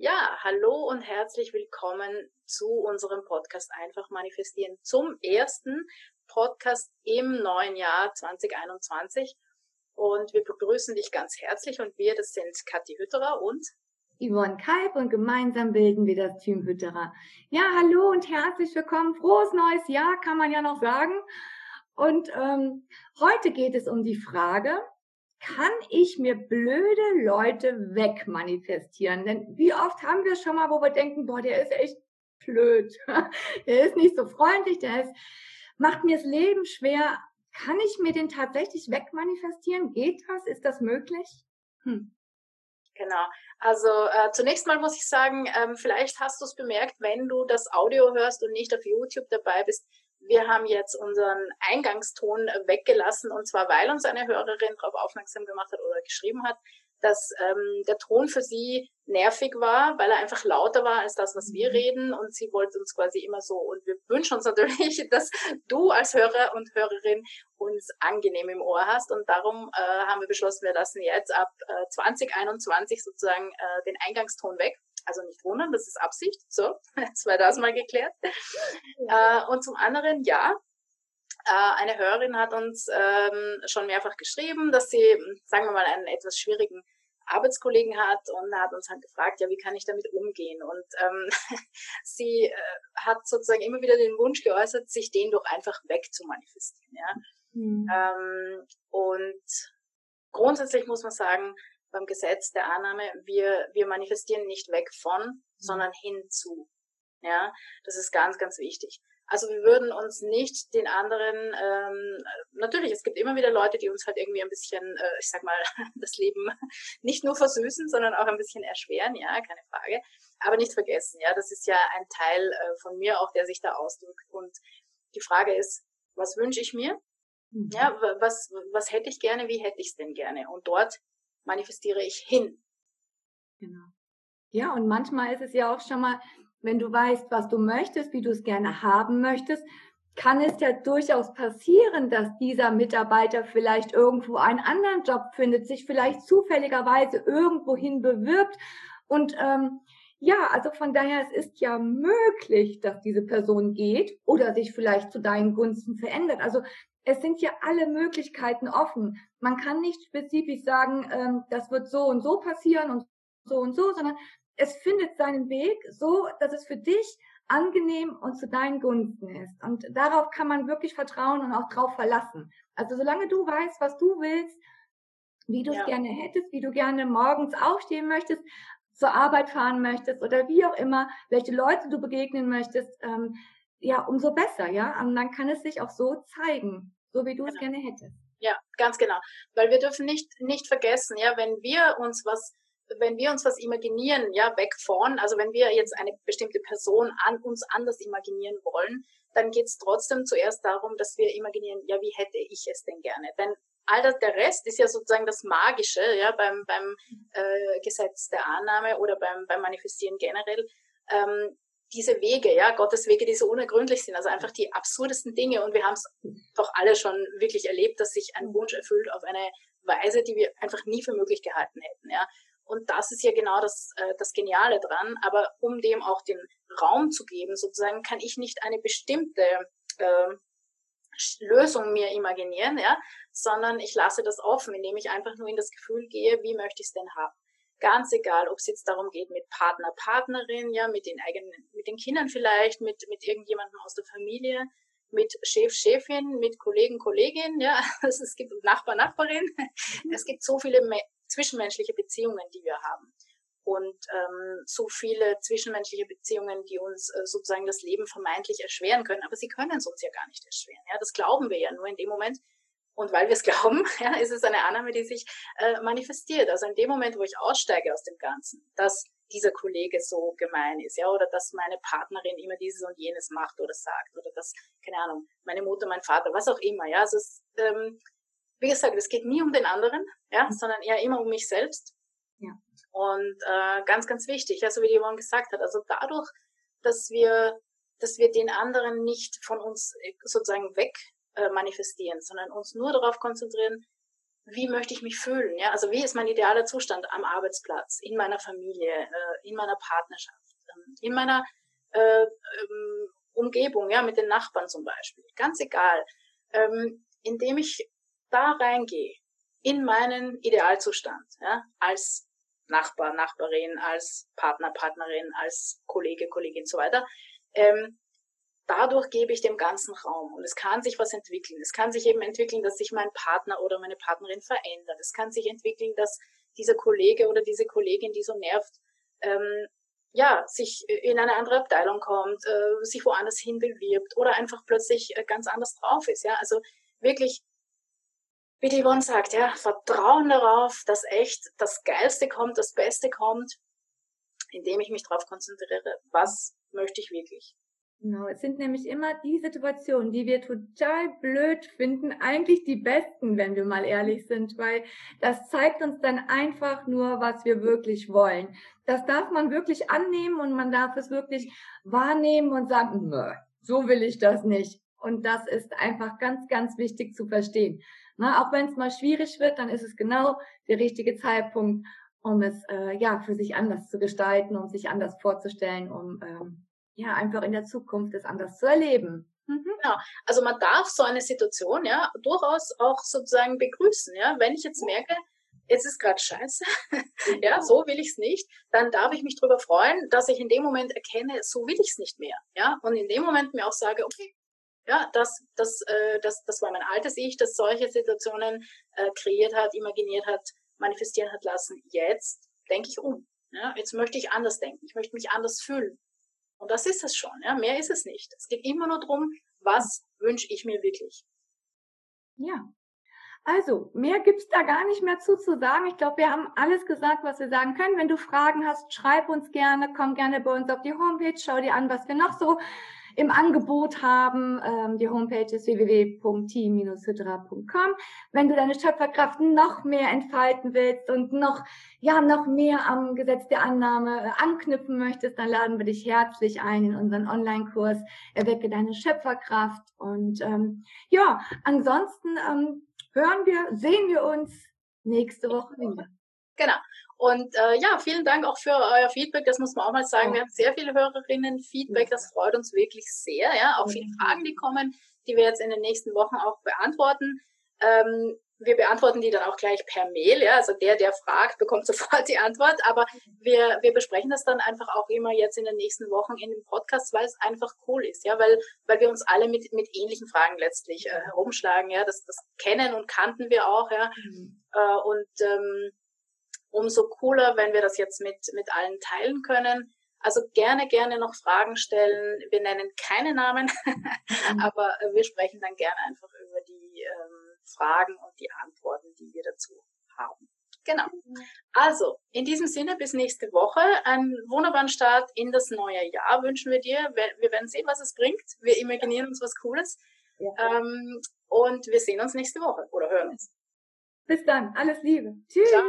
Ja, hallo und herzlich willkommen zu unserem Podcast Einfach Manifestieren zum ersten Podcast im neuen Jahr 2021. Und wir begrüßen dich ganz herzlich und wir, das sind Kathi Hütterer und Yvonne Kalb und gemeinsam bilden wir das Team Hütterer. Ja, hallo und herzlich willkommen. Frohes neues Jahr, kann man ja noch sagen. Und ähm, heute geht es um die Frage, kann ich mir blöde Leute wegmanifestieren? Denn wie oft haben wir schon mal, wo wir denken, boah, der ist echt blöd. der ist nicht so freundlich, der ist, macht mir das Leben schwer. Kann ich mir den tatsächlich wegmanifestieren? Geht das? Ist das möglich? Hm. Genau. Also äh, zunächst mal muss ich sagen, ähm, vielleicht hast du es bemerkt, wenn du das Audio hörst und nicht auf YouTube dabei bist, wir haben jetzt unseren Eingangston weggelassen und zwar, weil uns eine Hörerin darauf aufmerksam gemacht hat oder geschrieben hat, dass ähm, der Ton für sie nervig war, weil er einfach lauter war als das, was wir mhm. reden. Und sie wollte uns quasi immer so und wir wünschen uns natürlich, dass du als Hörer und Hörerin uns angenehm im Ohr hast. Und darum äh, haben wir beschlossen, wir lassen jetzt ab äh, 2021 sozusagen äh, den Eingangston weg also nicht wundern, das ist Absicht. So, jetzt war das mal geklärt. Ja. Äh, und zum anderen, ja, äh, eine Hörerin hat uns ähm, schon mehrfach geschrieben, dass sie, sagen wir mal, einen etwas schwierigen Arbeitskollegen hat und hat uns halt gefragt, ja, wie kann ich damit umgehen? Und ähm, sie äh, hat sozusagen immer wieder den Wunsch geäußert, sich den doch einfach wegzumanifestieren. Ja? Mhm. Ähm, und grundsätzlich muss man sagen, beim Gesetz der Annahme, wir, wir manifestieren nicht weg von, mhm. sondern hinzu. Ja, das ist ganz, ganz wichtig. Also wir würden uns nicht den anderen, ähm, natürlich, es gibt immer wieder Leute, die uns halt irgendwie ein bisschen, äh, ich sag mal, das Leben nicht nur versüßen, sondern auch ein bisschen erschweren, ja, keine Frage. Aber nicht vergessen, ja, das ist ja ein Teil äh, von mir auch, der sich da ausdrückt. Und die Frage ist, was wünsche ich mir? Mhm. Ja, was, was hätte ich gerne, wie hätte ich es denn gerne? Und dort manifestiere ich hin. Genau. Ja, und manchmal ist es ja auch schon mal, wenn du weißt, was du möchtest, wie du es gerne haben möchtest, kann es ja durchaus passieren, dass dieser Mitarbeiter vielleicht irgendwo einen anderen Job findet, sich vielleicht zufälligerweise irgendwohin bewirbt. Und ähm, ja, also von daher, es ist ja möglich, dass diese Person geht oder sich vielleicht zu deinen Gunsten verändert. Also es sind ja alle Möglichkeiten offen. Man kann nicht spezifisch sagen, ähm, das wird so und so passieren und so und so, sondern es findet seinen Weg so, dass es für dich angenehm und zu deinen Gunsten ist. Und darauf kann man wirklich vertrauen und auch drauf verlassen. Also solange du weißt, was du willst, wie du es ja. gerne hättest, wie du gerne morgens aufstehen möchtest, zur Arbeit fahren möchtest oder wie auch immer, welche Leute du begegnen möchtest, ähm, ja, umso besser, ja. Und dann kann es sich auch so zeigen so wie du genau. es gerne hättest. Ja, ganz genau. Weil wir dürfen nicht, nicht vergessen, ja, wenn wir uns was, wenn wir uns was imaginieren, ja, weg von, also wenn wir jetzt eine bestimmte Person an uns anders imaginieren wollen, dann geht es trotzdem zuerst darum, dass wir imaginieren, ja, wie hätte ich es denn gerne? Denn all das, der Rest ist ja sozusagen das Magische, ja, beim, beim äh, Gesetz der Annahme oder beim, beim Manifestieren generell. Ähm, diese Wege, ja, Gottes Wege, die so unergründlich sind, also einfach die absurdesten Dinge. Und wir haben es doch alle schon wirklich erlebt, dass sich ein Wunsch erfüllt auf eine Weise, die wir einfach nie für möglich gehalten hätten, ja. Und das ist ja genau das, äh, das Geniale dran. Aber um dem auch den Raum zu geben, sozusagen, kann ich nicht eine bestimmte äh, Lösung mir imaginieren, ja, sondern ich lasse das offen, indem ich einfach nur in das Gefühl gehe, wie möchte ich es denn haben. Ganz egal, ob es jetzt darum geht, mit Partner, Partnerin, ja, mit den eigenen, mit den Kindern vielleicht, mit, mit irgendjemandem aus der Familie, mit Chef, Chefin, mit Kollegen, Kollegin, ja, also es gibt Nachbar, Nachbarin. Mhm. Es gibt so viele zwischenmenschliche Beziehungen, die wir haben. Und ähm, so viele zwischenmenschliche Beziehungen, die uns äh, sozusagen das Leben vermeintlich erschweren können. Aber sie können es uns ja gar nicht erschweren. Ja, das glauben wir ja nur in dem Moment, und weil wir es glauben, ja, ist es eine Annahme, die sich äh, manifestiert. Also in dem Moment, wo ich aussteige aus dem Ganzen, dass dieser Kollege so gemein ist, ja, oder dass meine Partnerin immer dieses und jenes macht oder sagt, oder dass, keine Ahnung, meine Mutter, mein Vater, was auch immer, ja. Also es, ähm, wie gesagt, es geht nie um den anderen, ja, mhm. sondern eher immer um mich selbst. Ja. Und äh, ganz, ganz wichtig, ja, so wie die Yvonne gesagt hat, also dadurch, dass wir, dass wir den anderen nicht von uns äh, sozusagen weg äh, manifestieren, sondern uns nur darauf konzentrieren, wie möchte ich mich fühlen? Ja, also wie ist mein idealer Zustand am Arbeitsplatz, in meiner Familie, äh, in meiner Partnerschaft, ähm, in meiner äh, ähm, Umgebung, ja, mit den Nachbarn zum Beispiel. Ganz egal. Ähm, indem ich da reingehe, in meinen Idealzustand, ja, als Nachbar, Nachbarin, als Partner, Partnerin, als Kollege, Kollegin und so weiter, ähm, dadurch gebe ich dem ganzen Raum und es kann sich was entwickeln. Es kann sich eben entwickeln, dass sich mein Partner oder meine Partnerin verändert. Es kann sich entwickeln, dass dieser Kollege oder diese Kollegin, die so nervt, ähm, ja, sich in eine andere Abteilung kommt, äh, sich woanders hin bewirbt oder einfach plötzlich äh, ganz anders drauf ist. Ja, also wirklich, wie die Yvonne sagt, ja, Vertrauen darauf, dass echt das Geilste kommt, das Beste kommt, indem ich mich darauf konzentriere, was möchte ich wirklich. Genau, es sind nämlich immer die Situationen, die wir total blöd finden, eigentlich die besten, wenn wir mal ehrlich sind, weil das zeigt uns dann einfach nur, was wir wirklich wollen. Das darf man wirklich annehmen und man darf es wirklich wahrnehmen und sagen, nö, so will ich das nicht. Und das ist einfach ganz, ganz wichtig zu verstehen. Na, auch wenn es mal schwierig wird, dann ist es genau der richtige Zeitpunkt, um es äh, ja für sich anders zu gestalten, um sich anders vorzustellen, um ähm, ja, einfach in der Zukunft es anders zu erleben. Mhm. Genau. Also man darf so eine Situation ja durchaus auch sozusagen begrüßen. Ja, wenn ich jetzt merke, jetzt ist gerade scheiße, ja, so will ich es nicht, dann darf ich mich darüber freuen, dass ich in dem Moment erkenne, so will ich es nicht mehr. Ja, und in dem Moment mir auch sage, okay, ja, das, das, äh, das, das war mein altes Ich, das solche Situationen äh, kreiert hat, imaginiert hat, manifestieren hat lassen. Jetzt denke ich um. Ja, jetzt möchte ich anders denken. Ich möchte mich anders fühlen. Und das ist es schon, ja. Mehr ist es nicht. Es geht immer nur darum, was wünsche ich mir wirklich. Ja. Also, mehr gibt's da gar nicht mehr zu zu sagen. Ich glaube, wir haben alles gesagt, was wir sagen können. Wenn du Fragen hast, schreib uns gerne, komm gerne bei uns auf die Homepage, schau dir an, was wir noch so im Angebot haben. Ähm, die Homepage ist www.team-hydra.com. Wenn du deine Schöpferkraft noch mehr entfalten willst und noch, ja, noch mehr am Gesetz der Annahme äh, anknüpfen möchtest, dann laden wir dich herzlich ein in unseren Online-Kurs Erwecke deine Schöpferkraft. Und ähm, ja, ansonsten ähm, hören wir, sehen wir uns nächste Woche wieder. Genau. Und äh, ja, vielen Dank auch für euer Feedback. Das muss man auch mal sagen. Wir haben sehr viele Hörerinnen Feedback. Das freut uns wirklich sehr. Ja, auch viele Fragen, die kommen, die wir jetzt in den nächsten Wochen auch beantworten. Ähm, wir beantworten die dann auch gleich per Mail. Ja, also der, der fragt, bekommt sofort die Antwort. Aber wir, wir besprechen das dann einfach auch immer jetzt in den nächsten Wochen in dem Podcast, weil es einfach cool ist. Ja, weil, weil wir uns alle mit, mit ähnlichen Fragen letztlich äh, herumschlagen. Ja, das, das kennen und kannten wir auch. Ja, mhm. äh, und ähm, umso cooler, wenn wir das jetzt mit, mit allen teilen können. Also gerne, gerne noch Fragen stellen. Wir nennen keine Namen, mhm. aber wir sprechen dann gerne einfach über die ähm, Fragen und die Antworten, die wir dazu haben. Genau. Also, in diesem Sinne, bis nächste Woche. Einen wunderbaren Start in das neue Jahr wünschen wir dir. Wir werden sehen, was es bringt. Wir imaginieren uns was Cooles. Ja. Ähm, und wir sehen uns nächste Woche oder hören uns. Bis dann. Alles Liebe. Tschüss. Ciao.